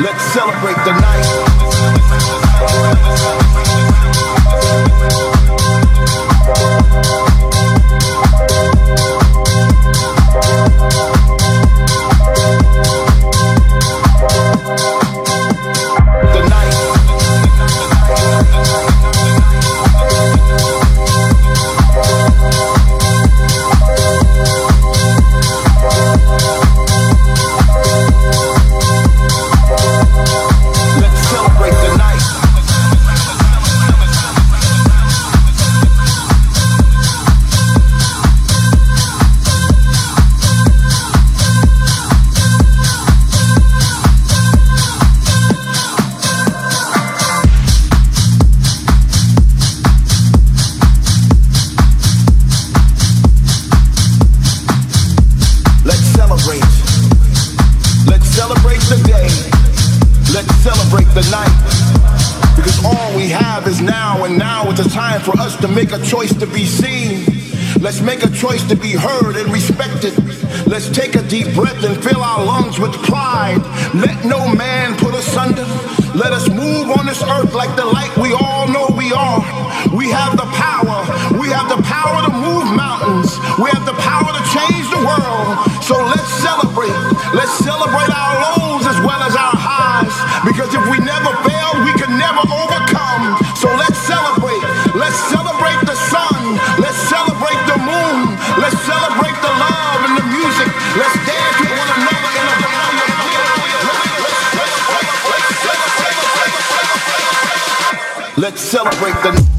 Let's celebrate the night. To be seen. Let's make a choice to be heard and respected. Let's take a deep breath and fill our lungs with pride. Let no man put us under. Let us move on this earth like the light we all know we are. We have the power. We have the power to move mountains. We have the power to change the world. So let's celebrate. Let's celebrate Let's celebrate the